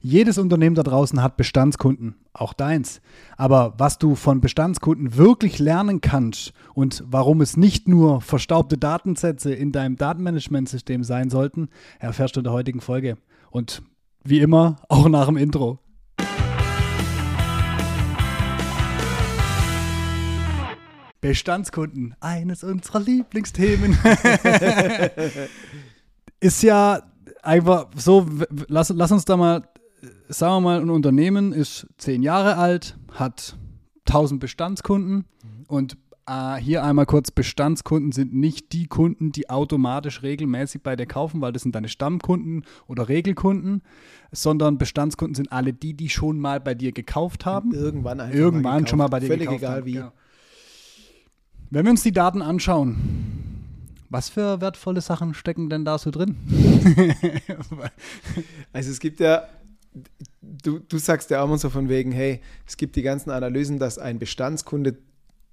Jedes Unternehmen da draußen hat Bestandskunden, auch deins. Aber was du von Bestandskunden wirklich lernen kannst und warum es nicht nur verstaubte Datensätze in deinem Datenmanagementsystem sein sollten, erfährst du in der heutigen Folge. Und wie immer, auch nach dem Intro. Bestandskunden, eines unserer Lieblingsthemen. ist ja einfach so, lass, lass uns da mal, sagen wir mal, ein Unternehmen ist zehn Jahre alt, hat 1000 Bestandskunden mhm. und äh, hier einmal kurz, Bestandskunden sind nicht die Kunden, die automatisch regelmäßig bei dir kaufen, weil das sind deine Stammkunden oder Regelkunden, sondern Bestandskunden sind alle die, die schon mal bei dir gekauft haben. Irgendwann, Irgendwann mal schon mal bei dir Völlig gekauft egal haben. wie. Genau. Wenn wir uns die Daten anschauen, was für wertvolle Sachen stecken denn da so drin? Also es gibt ja, du, du sagst ja auch immer so von wegen, hey, es gibt die ganzen Analysen, dass ein Bestandskunde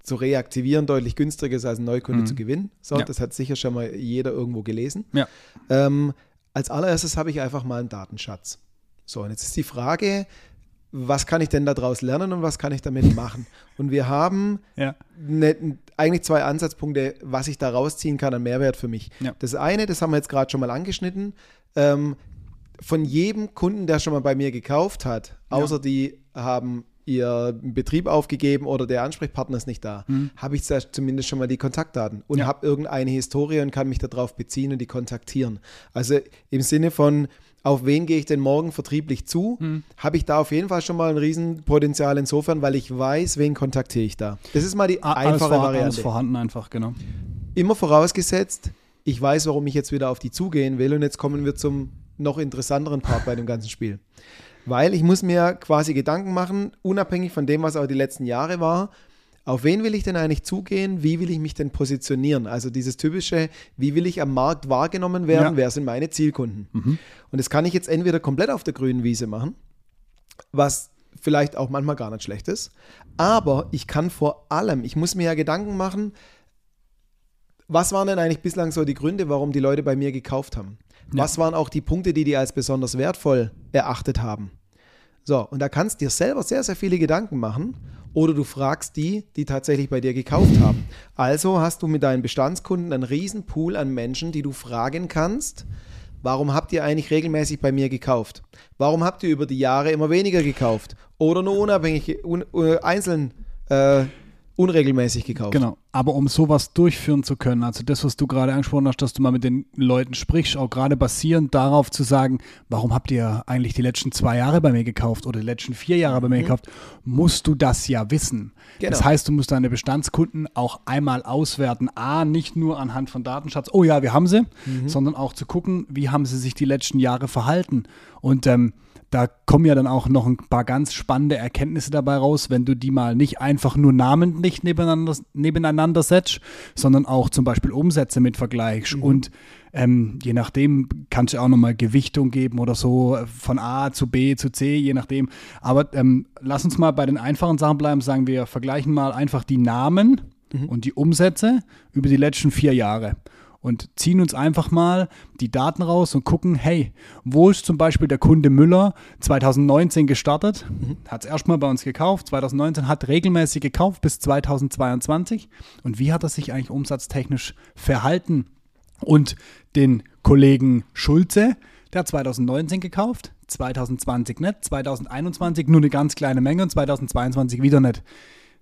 zu reaktivieren deutlich günstiger ist als ein Neukunde Mhm. zu gewinnen. So, Ja. das hat sicher schon mal jeder irgendwo gelesen. Ja. Ähm, als allererstes habe ich einfach mal einen Datenschatz. So, und jetzt ist die Frage, was kann ich denn daraus lernen und was kann ich damit machen? Und wir haben Ja. ne, eigentlich zwei Ansatzpunkte, was ich da rausziehen kann an Mehrwert für mich. Ja. Das eine, das haben wir jetzt gerade schon mal angeschnitten, ähm, von jedem Kunden, der schon mal bei mir gekauft hat, Ja. außer die haben ihr Betrieb aufgegeben oder der Ansprechpartner ist nicht da, habe ich zumindest schon mal die Kontaktdaten und Mhm. Ja. habe irgendeine Historie und kann mich darauf beziehen und die kontaktieren. Also im Sinne von, auf wen gehe ich denn morgen vertrieblich zu, Mhm. habe ich da auf jeden Fall schon mal ein Riesenpotenzial insofern, weil ich weiß, wen kontaktiere ich da. Das ist mal die A- alles, einfache alles Variante. vorhanden einfach, genau. Immer vorausgesetzt, ich weiß, warum ich jetzt wieder auf die zugehen will und jetzt kommen wir zum noch interessanteren Part bei dem ganzen Spiel. Weil ich muss mir quasi Gedanken machen, unabhängig von dem, was auch die letzten Jahre war, auf wen will ich denn eigentlich zugehen? Wie will ich mich denn positionieren? Also dieses typische, wie will ich am Markt wahrgenommen werden? Ja. Wer sind meine Zielkunden? Mhm. Und das kann ich jetzt entweder komplett auf der grünen Wiese machen, was vielleicht auch manchmal gar nicht schlecht ist, aber ich kann vor allem, ich muss mir ja Gedanken machen, was waren denn eigentlich bislang so die Gründe, warum die Leute bei mir gekauft haben? Was waren auch die Punkte, die die als besonders wertvoll erachtet haben? So, und da kannst du dir selber sehr, sehr viele Gedanken machen oder du fragst die, die tatsächlich bei dir gekauft haben. Also hast du mit deinen Bestandskunden einen riesen Pool an Menschen, die du fragen kannst, warum habt ihr eigentlich regelmäßig bei mir gekauft? Warum habt ihr über die Jahre immer weniger gekauft? Oder nur unabhängig, un, äh, einzeln äh, unregelmäßig gekauft? Genau. Aber um sowas durchführen zu können, also das, was du gerade angesprochen hast, dass du mal mit den Leuten sprichst, auch gerade basierend darauf zu sagen, warum habt ihr eigentlich die letzten zwei Jahre bei mir gekauft oder die letzten vier Jahre bei mir gekauft, musst du das ja wissen. Genau. Das heißt, du musst deine Bestandskunden auch einmal auswerten. A, nicht nur anhand von Datenschatz, oh ja, wir haben sie, sondern auch zu gucken, wie haben sie sich die letzten Jahre verhalten. Und ähm, da kommen ja dann auch noch ein paar ganz spannende Erkenntnisse dabei raus, wenn du die mal nicht einfach nur namentlich nebeneinander, nebeneinander setzt, sondern auch zum Beispiel Umsätze mit vergleichst. Und ähm, je nachdem kannst du auch nochmal Gewichtung geben oder so von A zu B zu C, je nachdem. Aber ähm, lass uns mal bei den einfachen Sachen bleiben, sagen wir, vergleichen mal einfach die Namen und die Umsätze über die letzten vier Jahre und ziehen uns einfach mal die Daten raus und gucken, hey, wo ist zum Beispiel der Kunde Müller 2019 gestartet, hat es erstmal bei uns gekauft, 2019 hat regelmäßig gekauft bis 2022 und wie hat er sich eigentlich umsatztechnisch verhalten? Und den Kollegen Schulze, der hat 2019 gekauft, 2020 nicht, 2021 nur eine ganz kleine Menge. Und 2022 wieder nicht.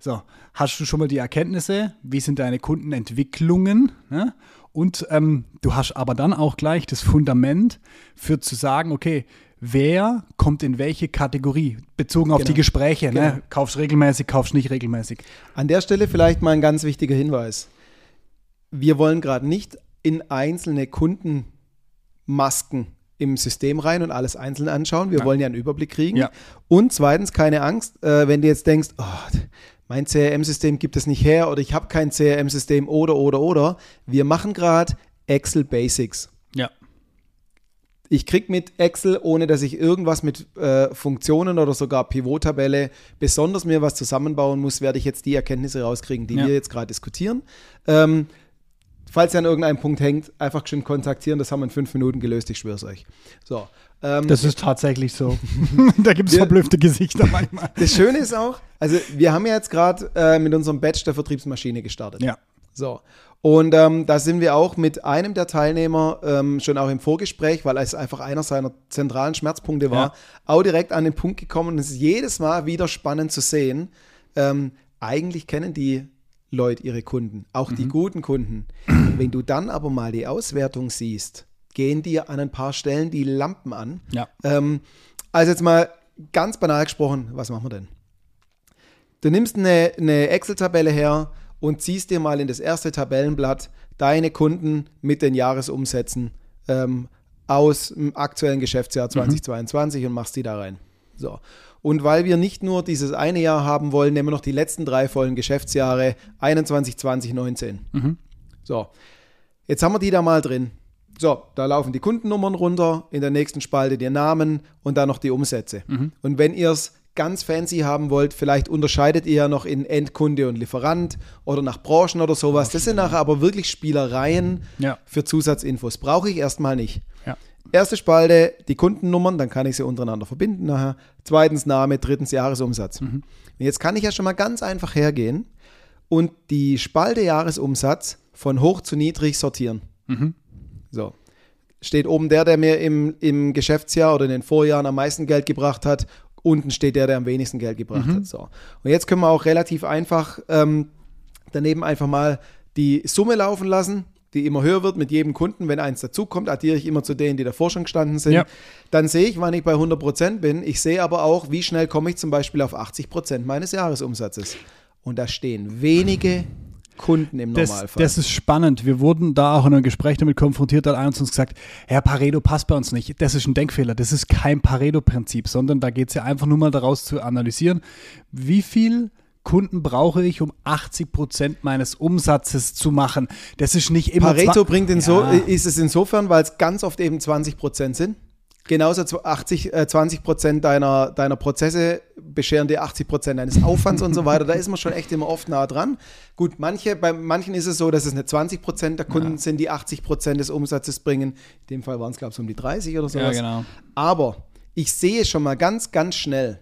So, hast du schon mal die Erkenntnisse? Wie sind deine Kundenentwicklungen? Ne? Und ähm, du hast aber dann auch gleich das Fundament für zu sagen, okay, wer kommt in welche Kategorie? Bezogen auf Genau. die Gespräche. Genau. Ne? Kaufst regelmäßig, kaufst nicht regelmäßig. An der Stelle vielleicht mal ein ganz wichtiger Hinweis. Wir wollen gerade nicht in einzelne Kundenmasken im System rein und alles einzeln anschauen. Wir Nein. wollen ja einen Überblick kriegen. Ja. Und zweitens, keine Angst, äh, wenn du jetzt denkst, oh, mein CRM-System gibt es nicht her oder ich habe kein CRM-System oder, oder, oder. Wir machen gerade Excel Basics. Ja. Ich kriege mit Excel, ohne dass ich irgendwas mit äh, Funktionen oder sogar Pivot-Tabelle besonders mir was zusammenbauen muss, werde ich jetzt die Erkenntnisse rauskriegen, die Ja. wir jetzt gerade diskutieren. Ähm, Falls ihr an irgendeinem Punkt hängt, einfach schön kontaktieren. Das haben wir in fünf Minuten gelöst, ich schwöre es euch. So. Ähm, Das ist tatsächlich so. da gibt es verblüffte Gesichter manchmal. das Schöne ist auch, also wir haben ja jetzt gerade äh, mit unserem Badge der Vertriebsmaschine gestartet. Ja. So. Und ähm, da sind wir auch mit einem der Teilnehmer ähm, schon auch im Vorgespräch, weil es einfach einer seiner zentralen Schmerzpunkte war, Ja. auch direkt an den Punkt gekommen. Und es ist jedes Mal wieder spannend zu sehen. Ähm, eigentlich kennen die Leute ihre Kunden, auch Mhm. die guten Kunden. Wenn du dann aber mal die Auswertung siehst, gehen dir an ein paar Stellen die Lampen an. Ja. Ähm, also jetzt mal ganz banal gesprochen, was machen wir denn? Du nimmst eine, eine Excel-Tabelle her und ziehst dir mal in das erste Tabellenblatt deine Kunden mit den Jahresumsätzen ähm, aus dem aktuellen Geschäftsjahr 2022 und machst die da rein. So. Und weil wir nicht nur dieses eine Jahr haben wollen, nehmen wir noch die letzten drei vollen Geschäftsjahre 21, 20, 19. So. Jetzt haben wir die da mal drin. So, da laufen die Kundennummern runter, in der nächsten Spalte die Namen und dann noch die Umsätze. Und wenn ihr es ganz fancy haben wollt, vielleicht unterscheidet ihr ja noch in Endkunde und Lieferant oder nach Branchen oder sowas. Das sind nachher aber wirklich Spielereien Ja. für Zusatzinfos. Brauche ich erstmal nicht. Erste Spalte, die Kundennummern, dann kann ich sie untereinander verbinden nachher. Zweitens Name, drittens Jahresumsatz. Und jetzt kann ich ja schon mal ganz einfach hergehen und die Spalte Jahresumsatz von hoch zu niedrig sortieren. So. Steht oben der, der mir im, im Geschäftsjahr oder in den Vorjahren am meisten Geld gebracht hat. Unten steht der, der am wenigsten Geld gebracht hat. So. Und jetzt können wir auch relativ einfach ähm, daneben einfach mal die Summe laufen lassen, die immer höher wird mit jedem Kunden. Wenn eins dazukommt, addiere ich immer zu denen, die davor schon gestanden sind. Ja. Dann sehe ich, wann ich bei 100% bin. Ich sehe aber auch, wie schnell komme ich zum Beispiel auf 80% meines Jahresumsatzes. Und da stehen wenige Kunden im Das, Normalfall. das ist spannend. Wir wurden da auch in einem Gespräch damit konfrontiert, da hat einer uns gesagt, Herr Pareto passt bei uns nicht. Das ist ein Denkfehler. Das ist kein Pareto-Prinzip, sondern da geht es ja einfach nur mal daraus zu analysieren, wie viel Kunden brauche ich, um 80 Prozent meines Umsatzes zu machen. Das ist nicht immer Pareto bringt Ja. ist es insofern, weil es ganz oft eben 20% sind. Genauso zu 80, äh, 20% deiner, deiner Prozesse bescheren dir 80% deines Aufwands und so weiter. Da ist man schon echt immer oft nah dran. Gut, manche, bei manchen ist es so, dass es nicht 20% der Kunden sind, die 80% des Umsatzes bringen. In dem Fall waren es, glaube ich, so um die 30 oder Ja, sowas. genau. Aber ich sehe schon mal ganz, ganz schnell,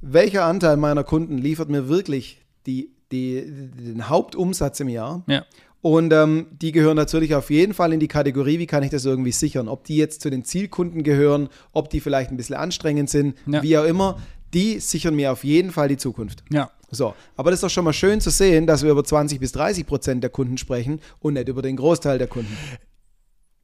welcher Anteil meiner Kunden liefert mir wirklich die, die, den Hauptumsatz im Jahr. Ja. Und ähm, die gehören natürlich auf jeden Fall in die Kategorie, wie kann ich das irgendwie sichern? Ob die jetzt zu den Zielkunden gehören, ob die vielleicht ein bisschen anstrengend sind, Ja. wie auch immer, die sichern mir auf jeden Fall die Zukunft. Ja. So, aber das ist doch schon mal schön zu sehen, dass wir über 20 bis 30 Prozent der Kunden sprechen und nicht über den Großteil der Kunden.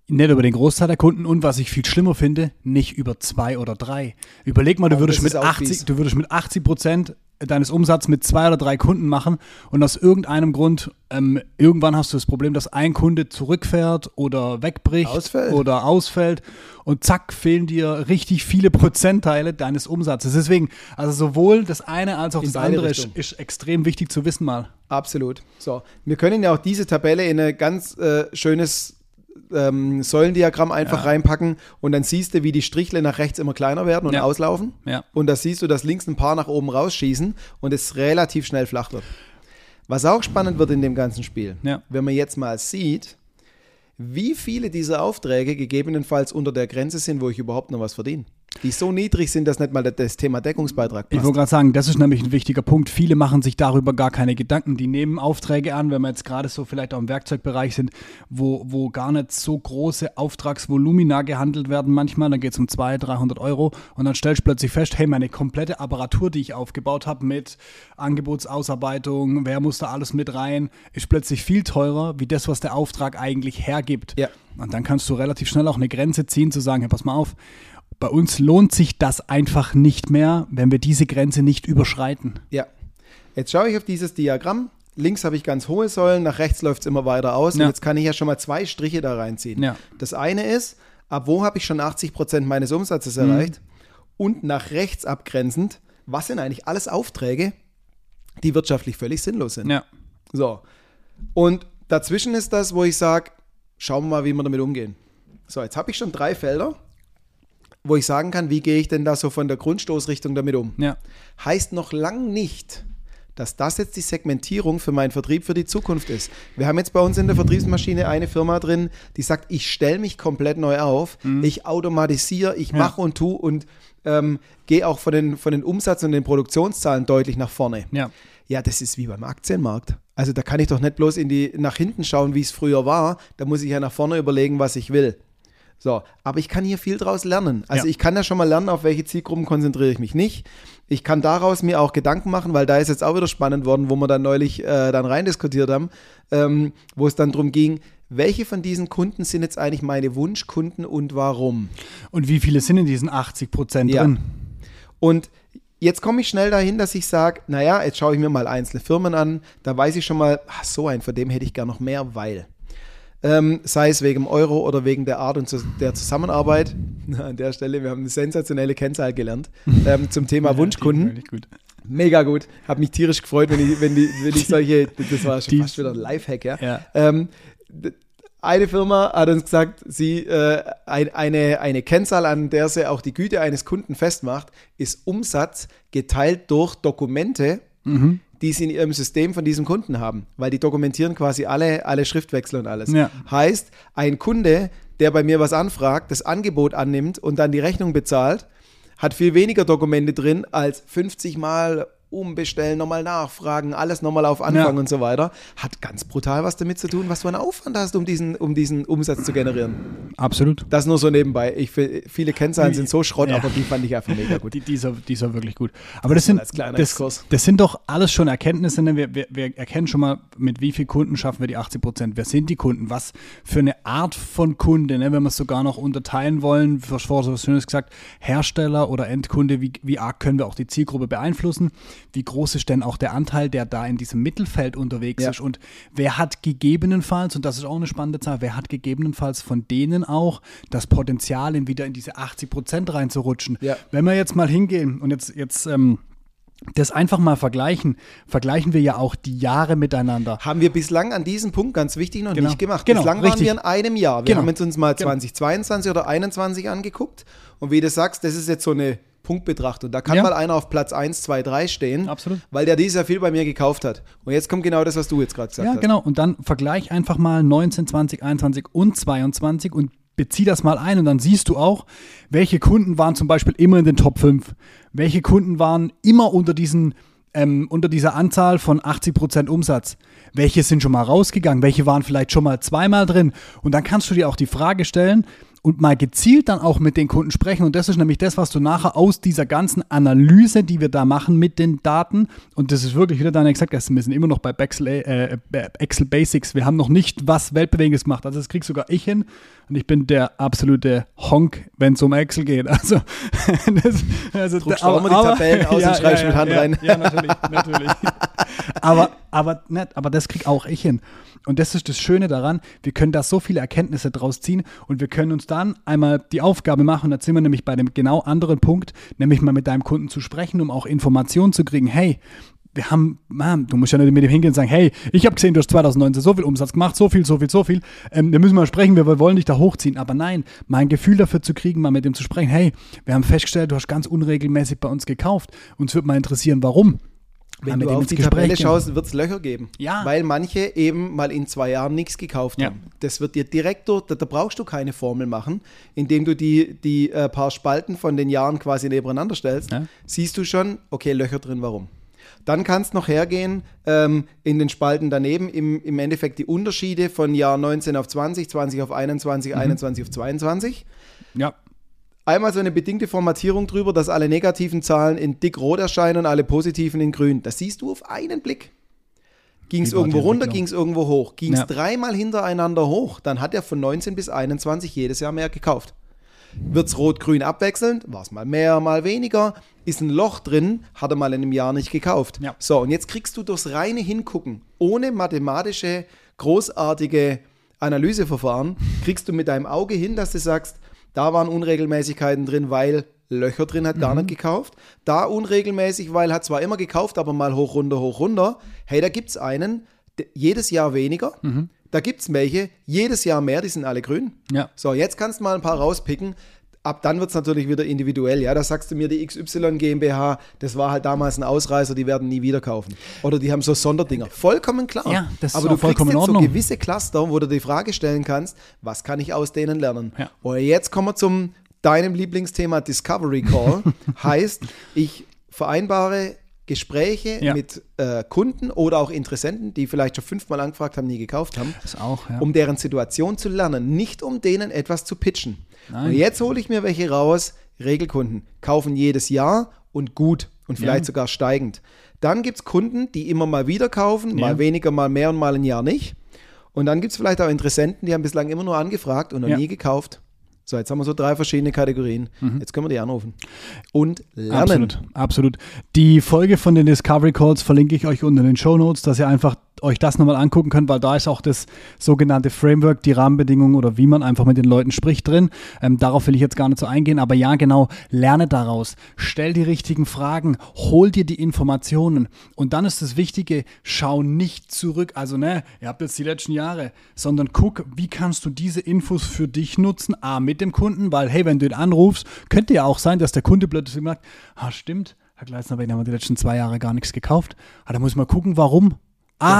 Nicht über den Großteil der Kunden und was ich viel schlimmer finde, nicht über zwei oder drei. Überleg mal, du Oh, würdest, mit ist auch 80, fies. du würdest mit 80 Prozent deines Umsatzes mit zwei oder drei Kunden machen und aus irgendeinem Grund, ähm, irgendwann hast du das Problem, dass ein Kunde zurückfährt oder wegbricht Ausfällt. oder ausfällt und zack, fehlen dir richtig viele Prozentteile deines Umsatzes. Deswegen, also sowohl das eine als auch In das andere ist, ist extrem wichtig zu wissen mal. Absolut. So, wir können ja auch diese Tabelle in ein ganz äh, schönes ähm, Säulendiagramm einfach Ja. reinpacken und dann siehst du, wie die Strichle nach rechts immer kleiner werden und Ja. auslaufen. Ja. Und da siehst du, dass links ein paar nach oben rausschießen und es relativ schnell flach wird. Was auch spannend wird in dem ganzen Spiel, wenn man jetzt mal sieht, wie viele dieser Aufträge gegebenenfalls unter der Grenze sind, wo ich überhaupt noch was verdiene. Die so niedrig sind, dass nicht mal das Thema Deckungsbeitrag Ich passt. wollte gerade sagen, das ist nämlich ein wichtiger Punkt. Viele machen sich darüber gar keine Gedanken. Die nehmen Aufträge an, wenn wir jetzt gerade so vielleicht auch im Werkzeugbereich sind, wo, wo gar nicht so große Auftragsvolumina gehandelt werden manchmal. Dann geht es um 200, 300 Euro und dann stellst du plötzlich fest, hey, meine komplette Apparatur, die ich aufgebaut habe mit Angebotsausarbeitung, wer muss da alles mit rein, ist plötzlich viel teurer, wie das, was der Auftrag eigentlich hergibt. Ja. Und dann kannst du relativ schnell auch eine Grenze ziehen, zu sagen, hey, pass mal auf, bei uns lohnt sich das einfach nicht mehr, wenn wir diese Grenze nicht überschreiten. Ja. Jetzt schaue ich auf dieses Diagramm. Links habe ich ganz hohe Säulen, nach rechts läuft es immer weiter aus. Ja. Und jetzt kann ich ja schon mal zwei Striche da reinziehen. Ja. Das eine ist, ab wo habe ich schon 80 Prozent meines Umsatzes Mhm. erreicht? Und nach rechts abgrenzend, was sind eigentlich alles Aufträge, die wirtschaftlich völlig sinnlos sind? Ja. So. Und dazwischen ist das, wo ich sage, schauen wir mal, wie wir damit umgehen. So, jetzt habe ich schon drei Felder, wo ich sagen kann, wie gehe ich denn da so von der Grundstoßrichtung damit um? Ja. heißt noch lang nicht, dass das jetzt die Segmentierung für meinen Vertrieb für die Zukunft ist. Wir haben jetzt bei uns in der Vertriebsmaschine eine Firma drin, die sagt, ich stelle mich komplett neu auf, ich automatisiere, ich mache und tue und ähm, gehe auch von den, von den Umsatz- und den Produktionszahlen deutlich nach vorne. Ja. Ja, das ist wie beim Aktienmarkt. Also da kann ich doch nicht bloß in die, nach hinten schauen, wie es früher war. Da muss ich ja nach vorne überlegen, was ich will. So, aber ich kann hier viel draus lernen. Also Ja. ich kann ja schon mal lernen, auf welche Zielgruppen konzentriere ich mich nicht. Ich kann daraus mir auch Gedanken machen, weil da ist jetzt auch wieder spannend worden, wo wir dann neulich äh, dann rein diskutiert haben, ähm, wo es dann darum ging, welche von diesen Kunden sind jetzt eigentlich meine Wunschkunden und warum? Und wie viele sind in diesen 80 Prozent Ja. drin? Und jetzt komme ich schnell dahin, dass ich sage, naja, jetzt schaue ich mir mal einzelne Firmen an, da weiß ich schon mal, ach, so ein, von dem hätte ich gern noch mehr, weil. Ähm, sei es wegen dem Euro oder wegen der Art und zu, der Zusammenarbeit. An der Stelle, wir haben eine sensationelle Kennzahl gelernt ähm, zum Thema Wunschkunden. Wirklich gut. Mega gut. Habe mich tierisch gefreut, wenn ich, wenn die, wenn ich solche, das war schon Die- fast wieder ein Lifehack, ja. Ja. Ähm, eine Firma hat uns gesagt, sie äh, ein, eine, eine Kennzahl, an der sie auch die Güte eines Kunden festmacht, ist Umsatz geteilt durch Dokumente, Mhm. Die sie in ihrem System von diesem Kunden haben. Weil die dokumentieren quasi alle, alle Schriftwechsel und alles. Ja. Heißt, ein Kunde, der bei mir was anfragt, das Angebot annimmt und dann die Rechnung bezahlt, hat viel weniger Dokumente drin als 50 Mal umbestellen, nochmal nachfragen, alles nochmal auf Anfang Ja. und so weiter. Hat ganz brutal was damit zu tun, was du einen Aufwand hast, um diesen, um diesen Umsatz zu generieren. Absolut. Das nur so nebenbei. Ich, viele Kennzahlen sind so Schrott, Ja. aber die fand ich einfach mega gut. Die, dieser, dieser wirklich gut. Aber das sind, als kleiner das, das sind doch alles schon Erkenntnisse. Ne? Wir, wir, wir erkennen schon mal, mit wie vielen Kunden schaffen wir die 80 Prozent. Wer sind die Kunden? Was für eine Art von Kunde? Ne? Wenn wir es sogar noch unterteilen wollen, vorher so was Schönes gesagt, Hersteller oder Endkunde, wie, wie arg können wir auch die Zielgruppe beeinflussen? Wie groß ist denn auch der Anteil, der da in diesem Mittelfeld unterwegs Ja. ist? Und wer hat gegebenenfalls, und das ist auch eine spannende Zahl, wer hat gegebenenfalls von denen auch das Potenzial, in wieder in diese 80 Prozent reinzurutschen? Ja. Wenn wir jetzt mal hingehen und jetzt, jetzt ähm, das einfach mal vergleichen, vergleichen wir ja auch die Jahre miteinander. Haben wir bislang an diesem Punkt ganz wichtig noch Genau. nicht gemacht. Genau, bislang richtig. waren wir in einem Jahr. Wir Genau. haben jetzt uns mal Genau. 2022 oder 2021 angeguckt und wie du sagst, das ist jetzt so eine Punktbetrachtung. Da kann Ja. mal einer auf Platz 1, 2, 3 stehen, Absolut. weil der dieses Jahr viel bei mir gekauft hat. Und jetzt kommt genau das, was du jetzt gerade gesagt Ja, hast. genau. Und dann vergleich einfach mal 19, 20, 21 und 22 und bezieh das mal ein und dann siehst du auch, welche Kunden waren zum Beispiel immer in den Top 5. Welche Kunden waren immer unter diesen ähm, unter dieser Anzahl von 80% Umsatz. Welche sind schon mal rausgegangen? Welche waren vielleicht schon mal zweimal drin? Und dann kannst du dir auch die Frage stellen und mal gezielt dann auch mit den Kunden sprechen. Und das ist nämlich das, was du nachher aus dieser ganzen Analyse, die wir da machen mit den Daten, und das ist wirklich, wie der Daniel gesagt hat, wir sind immer noch bei Excel, äh, Excel Basics. Wir haben noch nicht was Weltbewegendes gemacht. Also das krieg sogar ich hin. Und ich bin der absolute Honk, wenn es um Excel geht. Also, das, also Druckst du auch mal die Tabellen aus und schreibst mit Hand ja, rein. Ja, natürlich, natürlich. aber, aber, nicht, aber das krieg auch ich hin. Und das ist das Schöne daran, wir können da so viele Erkenntnisse draus ziehen und wir können uns dann einmal die Aufgabe machen, da sind wir nämlich bei dem genau anderen Punkt, nämlich mal mit deinem Kunden zu sprechen, um auch Informationen zu kriegen. Hey, wir haben, man, du musst ja nicht mit dem hingehen und sagen, hey, ich habe gesehen, du hast 2019 so viel Umsatz gemacht, so viel, so viel, so viel. Ähm, wir müssen mal sprechen, wir wollen dich da hochziehen. Aber nein, mal ein Gefühl dafür zu kriegen, mal mit dem zu sprechen, hey, wir haben festgestellt, du hast ganz unregelmäßig bei uns gekauft. Uns würde mal interessieren, warum. Wenn du auf die Gespräch Tabelle schaust, wird es Löcher geben. Ja. Weil manche eben mal in zwei Jahren nichts gekauft Ja. haben. Das wird dir direkt da, da brauchst du keine Formel machen, indem du die, die äh, paar Spalten von den Jahren quasi nebeneinander stellst, Ja. siehst du schon, okay, Löcher drin, warum? Dann kannst du noch hergehen ähm, in den Spalten daneben, im, im Endeffekt die Unterschiede von Jahr 19 auf 20, 20 auf 21, 21 auf 22 Ja, einmal so eine bedingte Formatierung drüber, dass alle negativen Zahlen in dick rot erscheinen und alle positiven in grün. Das siehst du auf einen Blick. Ging es irgendwo runter, ging es irgendwo hoch. Ging es Ja. dreimal hintereinander hoch, dann hat er von 19 bis 21 jedes Jahr mehr gekauft. Wird es rot-grün abwechselnd, war es mal mehr, mal weniger. Ist ein Loch drin, hat er mal in einem Jahr nicht gekauft. Ja. So, und jetzt kriegst du durchs reine Hingucken, ohne mathematische, großartige Analyseverfahren, kriegst du mit deinem Auge hin, dass du sagst, da waren Unregelmäßigkeiten drin, weil Löcher drin hat gar nicht gekauft. Da unregelmäßig, weil hat zwar immer gekauft, aber mal hoch, runter, hoch, runter. Hey, da gibt es einen, jedes Jahr weniger. Da gibt es welche, jedes Jahr mehr, die sind alle grün. Ja. So, jetzt kannst du mal ein paar rauspicken. Ab dann wird es natürlich wieder individuell. Ja, da sagst du mir, die XY GmbH, das war halt damals ein Ausreißer, die werden nie wieder kaufen. Oder die haben so Sonderdinger. Vollkommen klar. Ja, das ist Aber auch du vollkommen kriegst jetzt so gewisse Cluster, wo du die Frage stellen kannst, was kann ich aus denen lernen? Ja. Und jetzt kommen wir zum deinem Lieblingsthema Discovery Call. heißt, ich vereinbare Gespräche Ja. mit äh, Kunden oder auch Interessenten, die vielleicht schon fünfmal angefragt haben, nie gekauft haben Das auch, ja. um deren Situation zu lernen, nicht um denen etwas zu pitchen. Nein. Und jetzt hole ich mir welche raus, Regelkunden, kaufen jedes Jahr und gut und vielleicht Ja. sogar steigend. Dann gibt es Kunden, die immer mal wieder kaufen, mal weniger, mal mehr und mal ein Jahr nicht. Und dann gibt es vielleicht auch Interessenten, die haben bislang immer nur angefragt und noch nie gekauft. So, jetzt haben wir so drei verschiedene Kategorien. Jetzt können wir die anrufen. Und lernen. Mhm. Absolut, absolut. Die Folge von den Discovery Calls verlinke ich euch unten in den Show Notes, dass ihr einfach euch das nochmal angucken könnt, weil da ist auch das sogenannte Framework, die Rahmenbedingungen oder wie man einfach mit den Leuten spricht drin. Ähm, darauf will ich jetzt gar nicht so eingehen, aber ja, genau, lerne daraus, stell die richtigen Fragen, hol dir die Informationen und dann ist das Wichtige, schau nicht zurück, also ne, ihr habt jetzt die letzten Jahre, sondern guck, wie kannst du diese Infos für dich nutzen, A, mit dem Kunden, weil hey, wenn du ihn anrufst, könnte ja auch sein, dass der Kunde plötzlich merkt, ah, stimmt, Herr Gleisner, bei Ihnen haben wir die letzten zwei Jahre gar nichts gekauft. Ah, da muss man gucken, warum. Ja,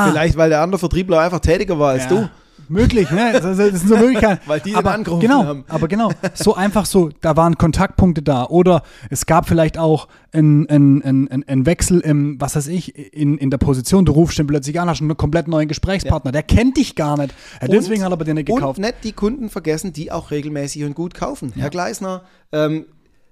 Ah, vielleicht, weil der andere Vertriebler einfach tätiger war als ja, du. Möglich, ne? Das, das sind so Möglichkeiten. Weil die aber angerufen genau, haben. Aber genau, so einfach so, da waren Kontaktpunkte da. Oder es gab vielleicht auch einen ein, ein, ein, ein Wechsel im, was weiß ich, in, in der Position. Du rufst den plötzlich an, hast einen komplett neuen Gesprächspartner. Der kennt dich gar nicht. Ja, deswegen Und- hat er bei dir nicht gekauft. Und nicht die Kunden vergessen, die auch regelmäßig und gut kaufen. Herr Gleisner, ähm,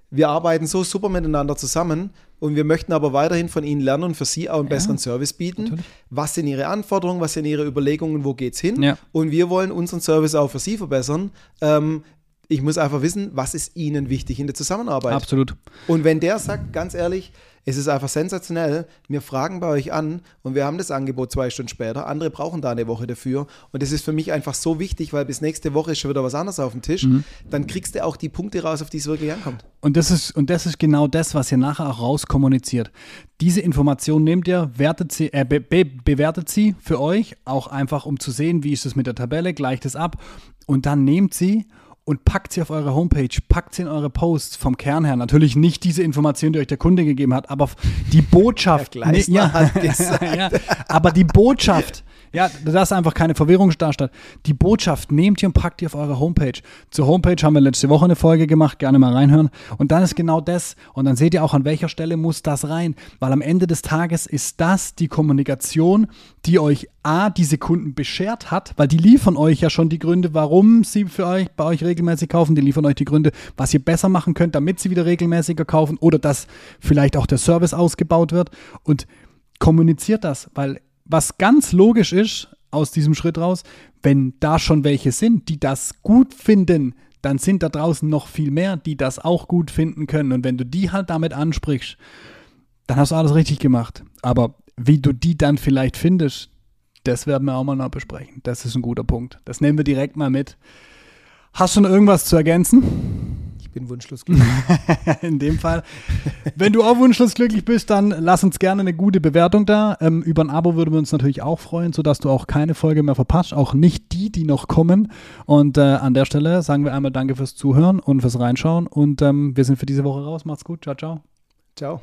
wir arbeiten so super miteinander zusammen und wir möchten aber weiterhin von Ihnen lernen und für Sie auch einen besseren Service bieten. natürlich. Was sind Ihre Anforderungen, was sind Ihre Überlegungen, wo geht's hin? Ja. Und wir wollen unseren Service auch für Sie verbessern. Ähm, ich muss einfach wissen, was ist Ihnen wichtig in der Zusammenarbeit. Absolut. Und wenn der sagt, ganz ehrlich, es ist einfach sensationell, wir fragen bei euch an und wir haben das Angebot zwei Stunden später, andere brauchen da eine Woche dafür und das ist für mich einfach so wichtig, weil bis nächste Woche ist schon wieder was anderes auf dem Tisch, Mhm. dann kriegst du auch die Punkte raus, auf die es wirklich ankommt. Und das ist, und das ist genau das, was ihr nachher auch rauskommuniziert. Diese Information nehmt ihr, wertet sie, äh, be, be, bewertet sie für euch, auch einfach um zu sehen, wie ist es mit der Tabelle, gleicht es ab und dann nehmt sie und packt sie auf eure Homepage, packt sie in eure Posts vom Kern her. Natürlich nicht diese Information, die euch der Kunde gegeben hat, aber die Botschaft. Ja, ja, aber die Botschaft, ja, dass einfach keine Verwirrung darstellt. Die Botschaft nehmt ihr und packt ihr auf eure Homepage. Zur Homepage haben wir letzte Woche eine Folge gemacht, gerne mal reinhören. Und dann ist genau das. Und dann seht ihr auch, an welcher Stelle muss das rein. Weil am Ende des Tages ist das die Kommunikation, die euch A, diese Kunden beschert hat, weil die liefern euch ja schon die Gründe, warum sie für euch, bei euch regelmäßig kaufen. Die liefern euch die Gründe, was ihr besser machen könnt, damit sie wieder regelmäßiger kaufen oder dass vielleicht auch der Service ausgebaut wird. Und kommuniziert das, weil was ganz logisch ist aus diesem Schritt raus, wenn da schon welche sind, die das gut finden, dann sind da draußen noch viel mehr, die das auch gut finden können. Und wenn du die halt damit ansprichst, dann hast du alles richtig gemacht. Aber wie du die dann vielleicht findest, das werden wir auch mal noch besprechen. Das ist ein guter Punkt. Das nehmen wir direkt mal mit. Hast du noch irgendwas zu ergänzen? Ich bin wunschlos glücklich. in dem Fall. Wenn du auch wunschlos glücklich bist, dann lass uns gerne eine gute Bewertung da. Ähm, über ein Abo würden wir uns natürlich auch freuen, sodass du auch keine Folge mehr verpasst, auch nicht die, die noch kommen. Und äh, an der Stelle sagen wir einmal Danke fürs Zuhören und fürs Reinschauen. Und ähm, wir sind für diese Woche raus. Macht's gut. Ciao, ciao. Ciao.